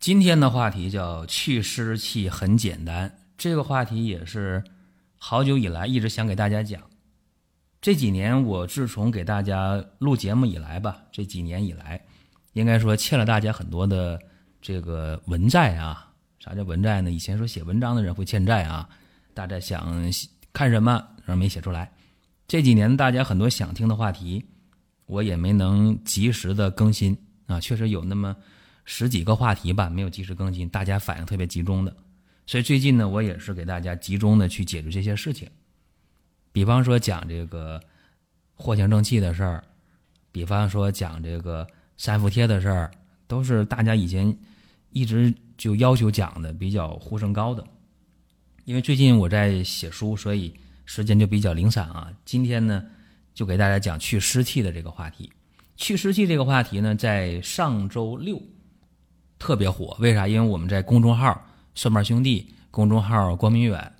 今天的话题叫去湿气很简单，这个话题也是好久以来一直想给大家讲。这几年我自从给大家录节目以来吧，这几年以来，应该说欠了大家很多的这个文债啊。啥叫文债呢？以前说写文章的人会欠债啊，大家想看什么，然后没写出来。这几年大家很多想听的话题，我也没能及时的更新啊，确实有那么。十几个话题吧，没有及时更新，大家反应特别集中的，所以最近呢，我也是给大家集中的去解决这些事情。比方说讲这个藿香正气的事儿，比方说讲这个三伏贴的事儿，都是大家以前一直就要求讲的，比较呼声高的。因为最近我在写书，所以时间就比较零散啊。今天呢，就给大家讲去湿气的这个话题。去湿气这个话题呢，在上周六。特别火，为啥？因为我们在公众号“蒜瓣兄弟”、公众号“光明远”，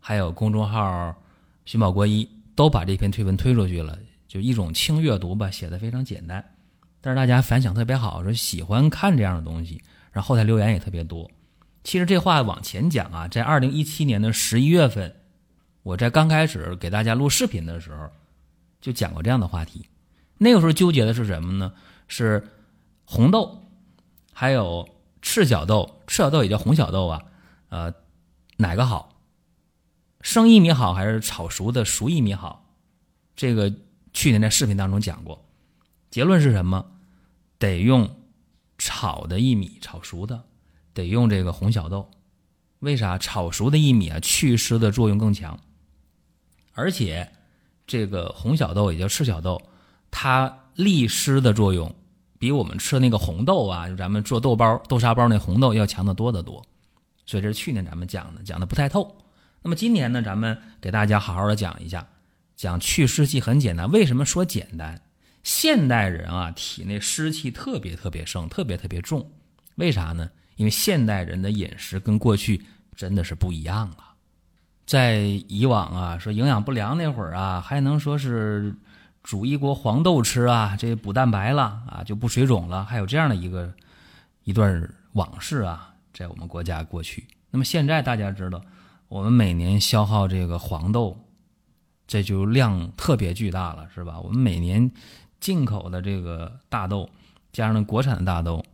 还有公众号“寻宝国医”都把这篇推文推出去了。就一种轻阅读吧，写的非常简单，但是大家反响特别好，说喜欢看这样的东西，然后后台留言也特别多。其实这话往前讲啊，在二零一七年的十一月份，我在刚开始给大家录视频的时候，就讲过这样的话题。那个时候纠结的是什么呢？是红豆。还有赤小豆，赤小豆也叫红小豆啊，呃，哪个好？生薏米好还是炒熟的熟薏米好？这个去年在视频当中讲过，结论是什么？得用炒的薏米，炒熟的，得用这个红小豆。为啥？炒熟的薏米啊，祛湿的作用更强，而且这个红小豆也叫赤小豆，它利湿的作用。比我们吃那个红豆啊，就咱们做豆包、豆沙包那红豆要强得多得多，所以这是去年咱们讲的，讲的不太透。那么今年呢，咱们给大家好好的讲一下，讲去湿气很简单。为什么说简单？现代人啊，体内湿气特别特别盛，特别特别重。为啥呢？因为现代人的饮食跟过去真的是不一样了。在以往啊，说营养不良那会儿啊，还能说是。煮一锅黄豆吃啊，这补蛋白了啊，就不水肿了。还有这样的一个一段往事啊，在我们国家过去。那么现在大家知道，我们每年消耗这个黄豆，这就量特别巨大了，是吧？我们每年进口的这个大豆，加上国产的大豆，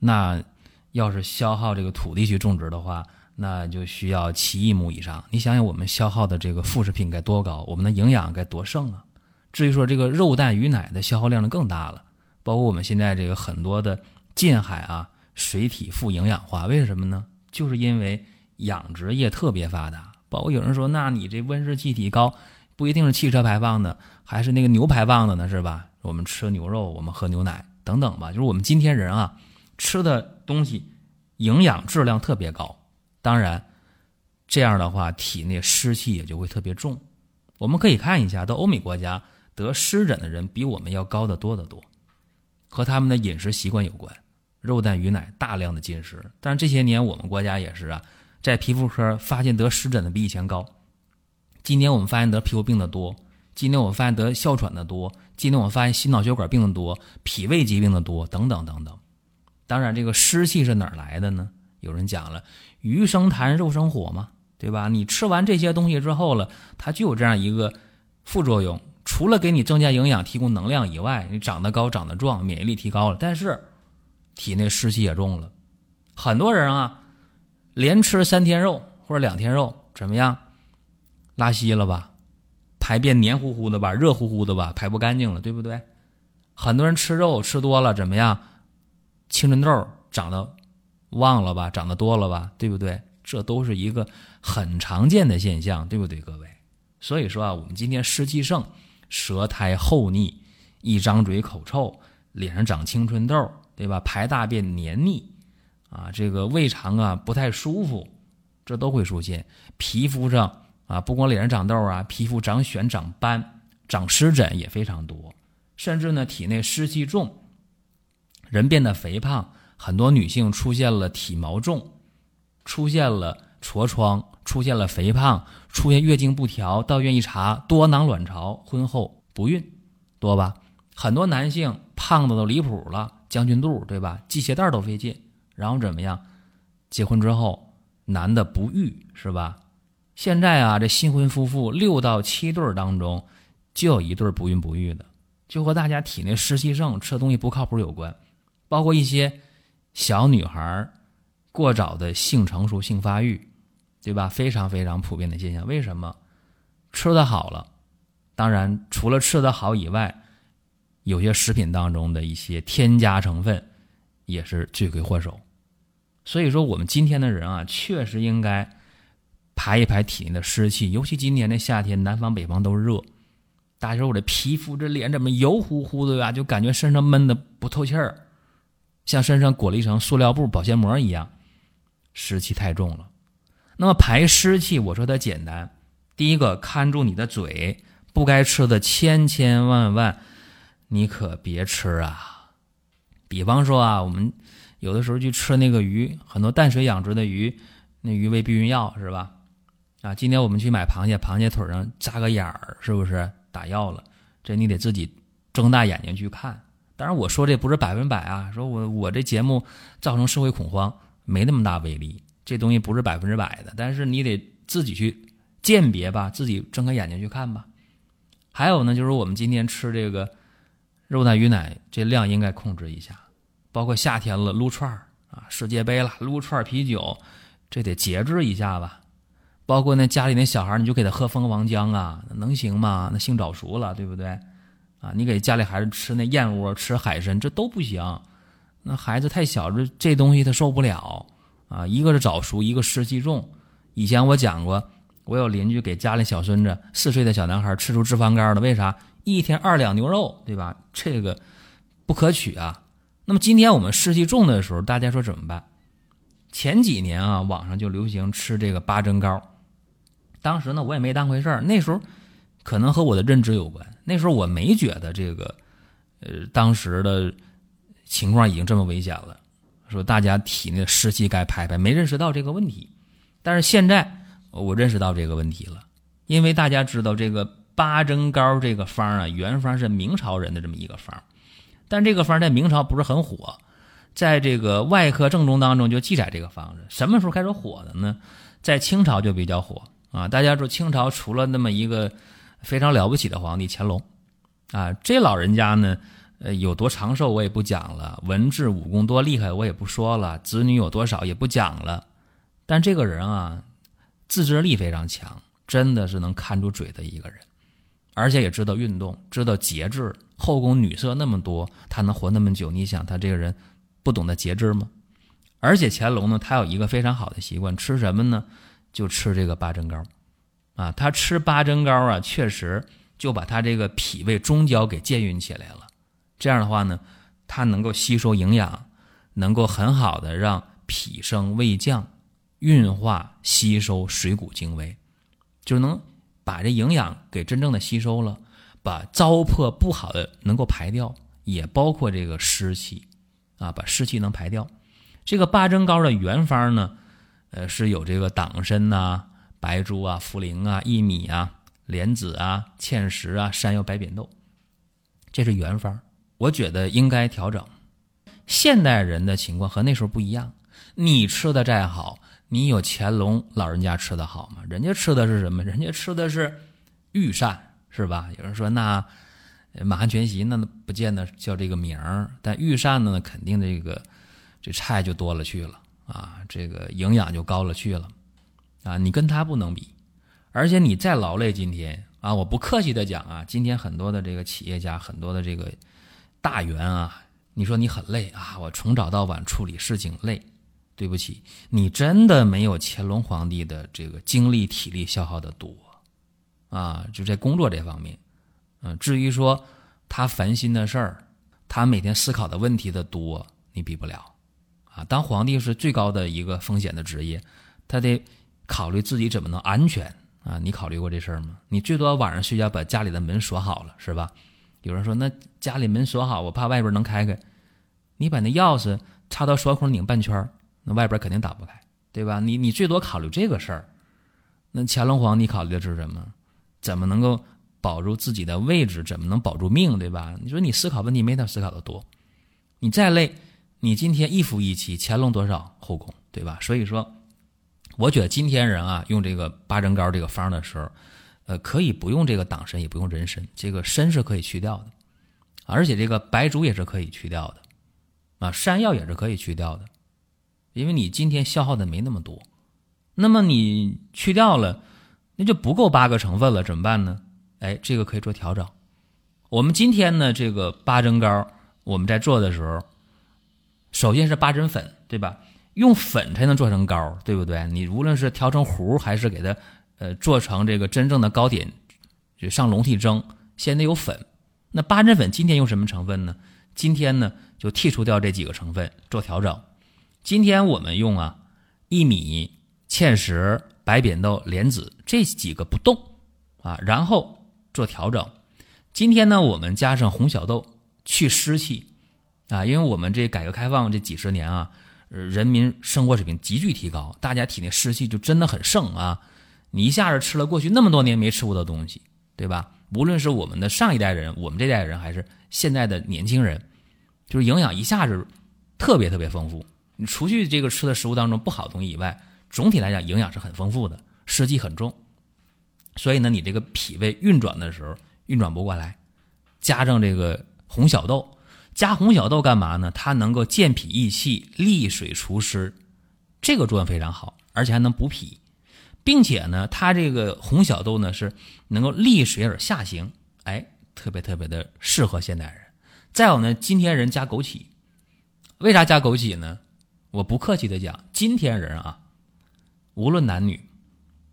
那要是消耗这个土地去种植的话，那就需要七亿亩以上。你想想，我们消耗的这个副食品该多高，我们的营养该多盛啊！至于说这个肉蛋鱼奶的消耗量就更大了，包括我们现在这个很多的近海啊，水体富营养化，为什么呢？就是因为养殖业特别发达。包括有人说，那你这温室气体高，不一定是汽车排放的，还是那个牛排放的呢，是吧？我们吃牛肉，我们喝牛奶等等吧。就是我们今天人啊，吃的东西营养质量特别高，当然这样的话，体内湿气也就会特别重。我们可以看一下，到欧美国家。得湿疹的人比我们要高得多得多，和他们的饮食习惯有关，肉蛋鱼奶大量的进食。但是这些年我们国家也是啊，在皮肤科发现得湿疹的比以前高。今年我们发现得皮肤病的多，今年我们发现得哮喘的多，今年我们发现心脑血管病的多，脾胃疾病的多，等等等等。当然，这个湿气是哪来的呢？有人讲了，鱼生痰，肉生火嘛，对吧？你吃完这些东西之后了，它就有这样一个副作用。除了给你增加营养、提供能量以外，你长得高、长得壮，免疫力提高了，但是体内湿气也重了。很多人啊，连吃三天肉或者两天肉，怎么样？拉稀了吧？排便黏糊糊的吧？热乎乎的吧？排不干净了，对不对？很多人吃肉吃多了，怎么样？青春痘长得旺了吧？长得多了吧？对不对？这都是一个很常见的现象，对不对，各位？所以说啊，我们今天湿气盛。舌苔厚腻，一张嘴口臭，脸上长青春痘，对吧？排大便黏腻啊，这个胃肠啊不太舒服，这都会出现。皮肤上啊，不光脸上长痘啊，皮肤长癣、长斑、长湿疹也非常多，甚至呢体内湿气重，人变得肥胖，很多女性出现了体毛重，出现了痤疮，出现了肥胖，出现月经不调，到医院一查多囊卵巢，婚后不孕，多吧？很多男性胖的都离谱了，将军肚，对吧？系鞋带都费劲，然后怎么样？结婚之后，男的不育，是吧？现在啊，这新婚夫妇六到七对当中，就有一对不孕不育的，就和大家体内湿气盛、吃的东西不靠谱有关。包括一些小女孩过早的性成熟、性发育，对吧？非常非常普遍的现象。为什么？吃的好了，当然除了吃的好以外。有些食品当中的一些添加成分，也是罪魁祸首。所以说，我们今天的人啊，确实应该排一排体内的湿气。尤其今年的夏天，南方北方都热，大家说我这皮肤、这脸怎么油乎乎的呀？就感觉身上闷的不透气儿，像身上裹了一层塑料布、保鲜膜一样，湿气太重了。那么排湿气，我说它简单，第一个看住你的嘴，不该吃的千千万万。你可别吃啊！比方说啊，我们有的时候去吃那个鱼，很多淡水养殖的鱼，那鱼喂避孕药是吧？啊，今天我们去买螃蟹，螃蟹腿上扎个眼儿，是不是打药了？这你得自己睁大眼睛去看。当然，我说这不是百分百啊，说我我这节目造成社会恐慌，没那么大威力。这东西不是百分之百的，但是你得自己去鉴别吧，自己睁开眼睛去看吧。还有呢，就是我们今天吃这个。肉蛋鱼奶这量应该控制一下，包括夏天了撸串儿啊，世界杯了撸串儿啤酒，这得节制一下吧。包括那家里那小孩，你就给他喝蜂王浆啊，能行吗？那性早熟了，对不对？啊，你给家里孩子吃那燕窝、吃海参，这都不行。那孩子太小，这这东西他受不了啊。一个是早熟，一个湿气重。以前我讲过，我有邻居给家里小孙子四岁的小男孩吃出脂肪肝了，为啥？一天二两牛肉，对吧？这个不可取啊。那么今天我们湿气重的时候，大家说怎么办？前几年啊，网上就流行吃这个八珍糕。当时呢，我也没当回事儿。那时候可能和我的认知有关。那时候我没觉得这个，呃，当时的情况已经这么危险了。说大家体内湿气该排排，没认识到这个问题。但是现在我认识到这个问题了，因为大家知道这个。八珍糕这个方啊，原方是明朝人的这么一个方，但这个方在明朝不是很火，在这个外科正宗当中就记载这个方子。什么时候开始火的呢？在清朝就比较火啊！大家说清朝除了那么一个非常了不起的皇帝乾隆啊，这老人家呢，呃，有多长寿我也不讲了，文治武功多厉害我也不说了，子女有多少也不讲了。但这个人啊，自制力非常强，真的是能看住嘴的一个人。而且也知道运动，知道节制。后宫女色那么多，他能活那么久？你想他这个人不懂得节制吗？而且乾隆呢，他有一个非常好的习惯，吃什么呢？就吃这个八珍糕。啊，他吃八珍糕啊，确实就把他这个脾胃中焦给健运起来了。这样的话呢，它能够吸收营养，能够很好的让脾升胃降，运化吸收水谷精微，就能。把这营养给真正的吸收了，把糟粕不好的能够排掉，也包括这个湿气，啊，把湿气能排掉。这个八珍糕的原方呢，呃，是有这个党参呐、白术啊、茯苓啊、薏米啊、莲子啊、芡实啊、山药、白扁豆，这是原方。我觉得应该调整。现代人的情况和那时候不一样，你吃的再好。你有乾隆老人家吃的好吗？人家吃的是什么？人家吃的是御膳，是吧？有人说那满汉全席那不见得叫这个名儿，但御膳呢，肯定这个这菜就多了去了啊，这个营养就高了去了啊。你跟他不能比，而且你再劳累，今天啊，我不客气的讲啊，今天很多的这个企业家，很多的这个大员啊，你说你很累啊，我从早到晚处理事情累。对不起，你真的没有乾隆皇帝的这个精力体力消耗的多，啊，就在工作这方面，嗯，至于说他烦心的事儿，他每天思考的问题的多，你比不了啊。当皇帝是最高的一个风险的职业，他得考虑自己怎么能安全啊。你考虑过这事儿吗？你最多晚上睡觉把家里的门锁好了，是吧？有人说那家里门锁好，我怕外边能开开。你把那钥匙插到锁孔拧半圈那外边肯定打不开，对吧？你你最多考虑这个事儿。那乾隆皇帝考虑的是什么？怎么能够保住自己的位置？怎么能保住命？对吧？你说你思考问题没他思考的多。你再累，你今天一夫一妻，乾隆多少后宫，对吧？所以说，我觉得今天人啊，用这个八珍糕这个方的时候，呃，可以不用这个党参，也不用人参，这个参是可以去掉的，而且这个白术也是可以去掉的，啊，山药也是可以去掉的，因为你今天消耗的没那么多。那么你去掉了，那就不够八个成分了，怎么办呢？哎，这个可以做调整。我们今天呢，这个八珍糕，我们在做的时候，首先是八珍粉，对吧？用粉才能做成糕，对不对？你无论是调成糊，还是给它呃做成这个真正的糕点，就上笼屉蒸，先得有粉。那八珍粉今天用什么成分呢？今天呢就剔除掉这几个成分做调整。今天我们用啊薏米。芡实、白扁豆、莲子这几个不动啊，然后做调整。今天呢，我们加上红小豆去湿气啊，因为我们这改革开放这几十年啊，人民生活水平急剧提高，大家体内湿气就真的很盛啊。你一下子吃了过去那么多年没吃过的东西，对吧？无论是我们的上一代人，我们这代人，还是现在的年轻人，就是营养一下子特别特别丰富。你除去这个吃的食物当中不好的东西以外，总体来讲，营养是很丰富的，湿气很重，所以呢，你这个脾胃运转的时候运转不过来，加上这个红小豆，加红小豆干嘛呢？它能够健脾益气、利水除湿，这个作用非常好，而且还能补脾，并且呢，它这个红小豆呢是能够利水而下行，哎，特别特别的适合现代人。再有呢，今天人加枸杞，为啥加枸杞呢？我不客气的讲，今天人啊。无论男女，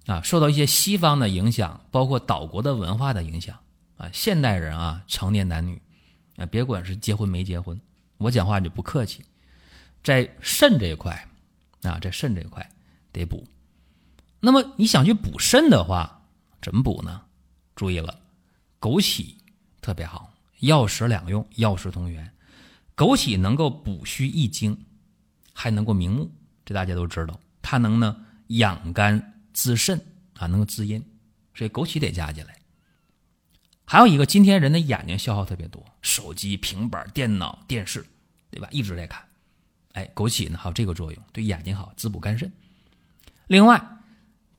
啊，受到一些西方的影响，包括岛国的文化的影响，啊，现代人啊，成年男女，啊，别管是结婚没结婚，我讲话就不客气，在肾这一块，啊，在肾这一块得补。那么你想去补肾的话，怎么补呢？注意了，枸杞特别好，药食两用，药食同源。枸杞能够补虚益精，还能够明目，这大家都知道，它能呢。养肝滋肾啊，能够滋阴，所以枸杞得加进来。还有一个，今天人的眼睛消耗特别多，手机、平板、电脑、电视，对吧？一直在看。哎，枸杞呢，还有这个作用，对眼睛好，滋补肝肾。另外，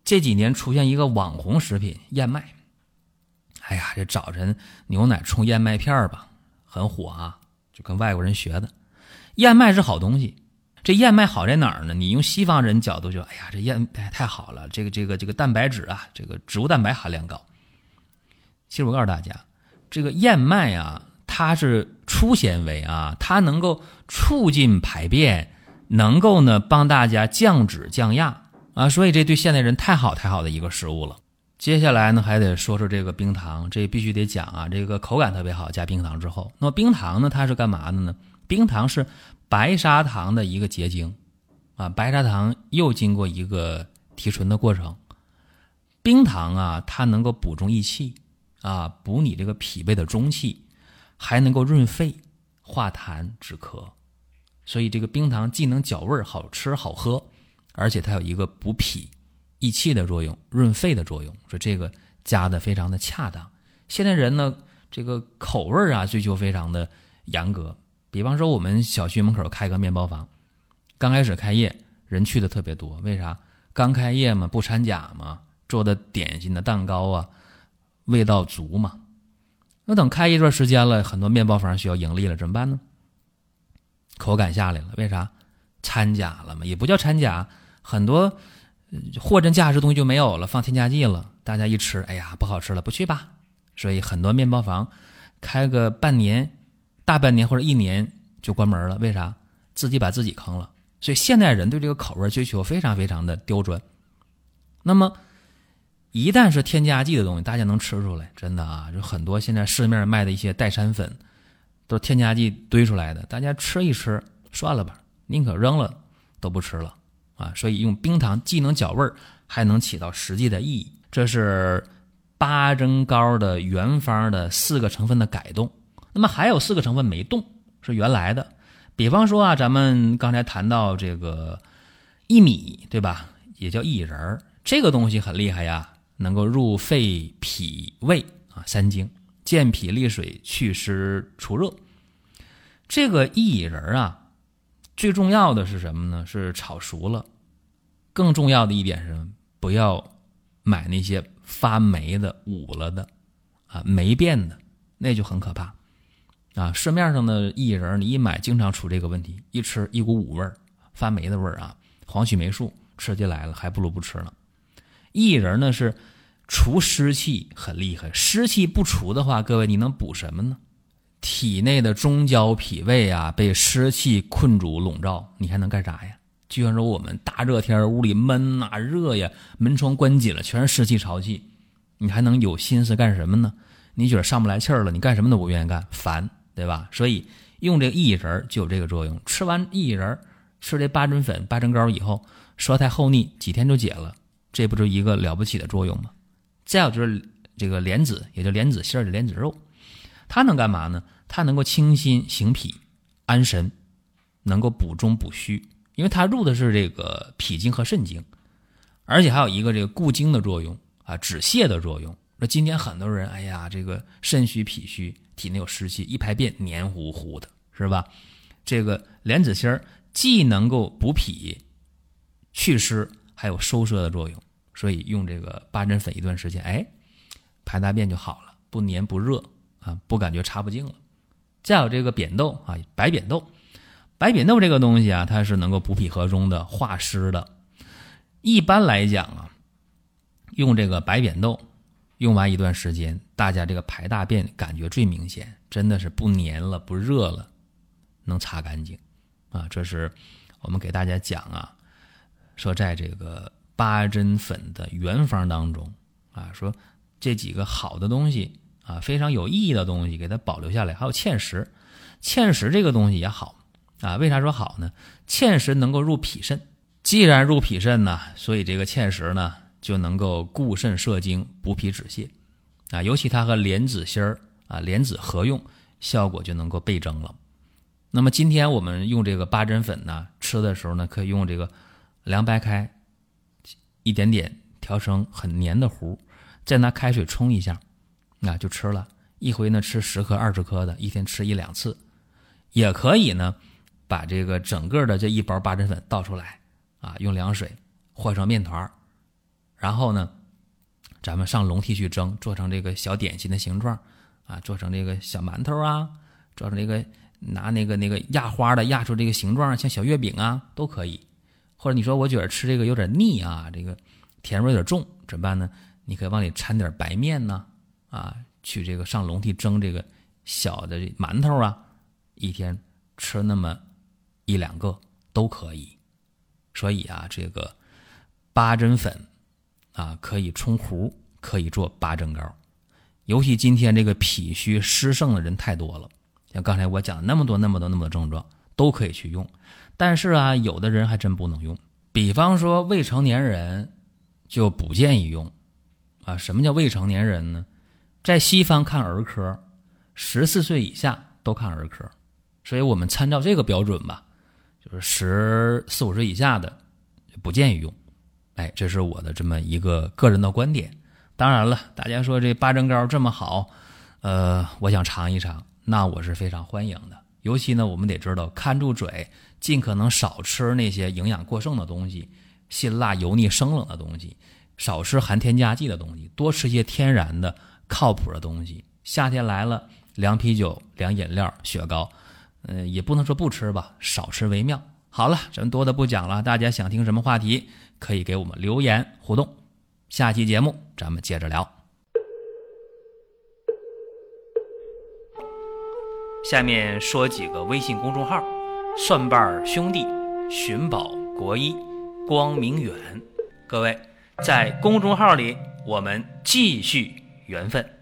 这几年出现一个网红食品燕麦，哎呀，这早晨牛奶冲燕麦片吧，很火啊，就跟外国人学的。燕麦是好东西。这燕麦好在哪儿呢？你用西方人角度就，哎呀，这燕麦太好了，这个这个这个蛋白质啊，这个植物蛋白含量高。其实我告诉大家，这个燕麦啊，它是粗纤维啊，它能够促进排便，能够呢帮大家降脂降压啊，所以这对现代人太好太好的一个食物了。接下来呢，还得说说这个冰糖，这必须得讲啊，这个口感特别好，加冰糖之后，那么冰糖呢，它是干嘛的呢？冰糖是。白砂糖的一个结晶，啊，白砂糖又经过一个提纯的过程。冰糖啊，它能够补中益气，啊，补你这个脾胃的中气，还能够润肺、化痰、止咳。所以这个冰糖既能嚼味儿好吃好喝，而且它有一个补脾益气的作用、润肺的作用。说这个加的非常的恰当。现在人呢，这个口味儿啊追求非常的严格。比方说，我们小区门口开个面包房，刚开始开业人去的特别多，为啥？刚开业嘛，不掺假嘛，做的点心的蛋糕啊，味道足嘛。那等开一段时间了，很多面包房需要盈利了，怎么办呢？口感下来了，为啥？掺假了嘛，也不叫掺假，很多货真价实东西就没有了，放添加剂了，大家一吃，哎呀，不好吃了，不去吧。所以很多面包房开个半年。大半年或者一年就关门了，为啥？自己把自己坑了。所以现代人对这个口味追求非常非常的刁钻。那么，一旦是添加剂的东西，大家能吃出来，真的啊，就很多现在市面卖的一些代餐粉，都是添加剂堆出来的。大家吃一吃，算了吧，宁可扔了都不吃了啊。所以用冰糖既能搅味儿，还能起到实际的意义。这是八珍糕的原方的四个成分的改动。那么还有四个成分没动，是原来的。比方说啊，咱们刚才谈到这个薏米，对吧？也叫薏仁儿，这个东西很厉害呀，能够入肺、脾、胃啊三经，健脾利水、祛湿除热。这个薏仁儿啊，最重要的是什么呢？是炒熟了。更重要的一点是，不要买那些发霉的、捂了的啊霉变的，那就很可怕。啊，市面上的薏仁，你一买经常出这个问题，一吃一股五味儿，发霉的味儿啊，黄曲霉素吃进来了，还不如不吃了。薏仁呢是除湿气很厉害，湿气不除的话，各位你能补什么呢？体内的中焦脾胃啊被湿气困住笼罩，你还能干啥呀？就像说我们大热天屋里闷呐热呀，门窗关紧了，全是湿气潮气，你还能有心思干什么呢？你觉得上不来气儿了，你干什么都不愿意干，烦。对吧？所以用这个薏仁就有这个作用。吃完薏仁，吃这八珍粉、八珍糕以后，舌苔厚腻几天就解了，这不就一个了不起的作用吗？再有就是这个莲子，也就莲子馅的莲子肉，它能干嘛呢？它能够清心行脾、安神，能够补中补虚，因为它入的是这个脾经和肾经，而且还有一个这个固精的作用啊，止泻的作用。那今天很多人，哎呀，这个肾虚脾虚。体内有湿气，一排便黏糊糊的，是吧？这个莲子心儿既能够补脾、祛湿，还有收摄的作用，所以用这个八珍粉一段时间，哎，排大便就好了，不黏不热啊，不感觉插不进了。再有这个扁豆啊，白扁豆，白扁豆这个东西啊，它是能够补脾和中的、化湿的。一般来讲啊，用这个白扁豆。用完一段时间，大家这个排大便感觉最明显，真的是不黏了、不热了，能擦干净，啊，这是我们给大家讲啊，说在这个八珍粉的原方当中啊，说这几个好的东西啊，非常有意义的东西，给它保留下来。还有芡实，芡实这个东西也好啊，为啥说好呢？芡实能够入脾肾，既然入脾肾呢，所以这个芡实呢。就能够固肾摄精、补脾止泻，啊，尤其它和莲子心儿啊、莲子合用，效果就能够倍增了。那么今天我们用这个八珍粉呢，吃的时候呢，可以用这个凉白开，一点点调成很黏的糊，再拿开水冲一下，那就吃了。一回呢吃十颗、二十颗的，一天吃一两次，也可以呢，把这个整个的这一包八珍粉倒出来，啊，用凉水和成面团。然后呢，咱们上笼屉去蒸，做成这个小点心的形状，啊，做成这个小馒头啊，做成这个拿那个那个压花的压出这个形状，像小月饼啊，都可以。或者你说我觉得吃这个有点腻啊，这个甜味有点重，怎么办呢？你可以往里掺点白面呢，啊去这个上笼屉蒸这个小的馒头啊，一天吃那么一两个都可以。所以啊，这个八珍粉。啊，可以冲糊，可以做八珍糕，尤其今天这个脾虚湿盛的人太多了，像刚才我讲那么多、那么多、那么多症状，都可以去用。但是啊，有的人还真不能用，比方说未成年人就不建议用。啊，什么叫未成年人呢？在西方看儿科，十四岁以下都看儿科，所以我们参照这个标准吧，就是十四五岁以下的不建议用。哎，这是我的这么一个个人的观点。当然了，大家说这八珍糕这么好，呃，我想尝一尝，那我是非常欢迎的。尤其呢，我们得知道看住嘴，尽可能少吃那些营养过剩的东西，辛辣、油腻、生冷的东西，少吃含添加剂的东西，多吃一些天然的、靠谱的东西。夏天来了，凉啤酒、凉饮料、雪糕，嗯，也不能说不吃吧，少吃为妙。好了，咱多的不讲了，大家想听什么话题？可以给我们留言互动，下期节目咱们接着聊。下面说几个微信公众号：蒜瓣兄弟、寻宝国医、光明远。各位在公众号里，我们继续缘分。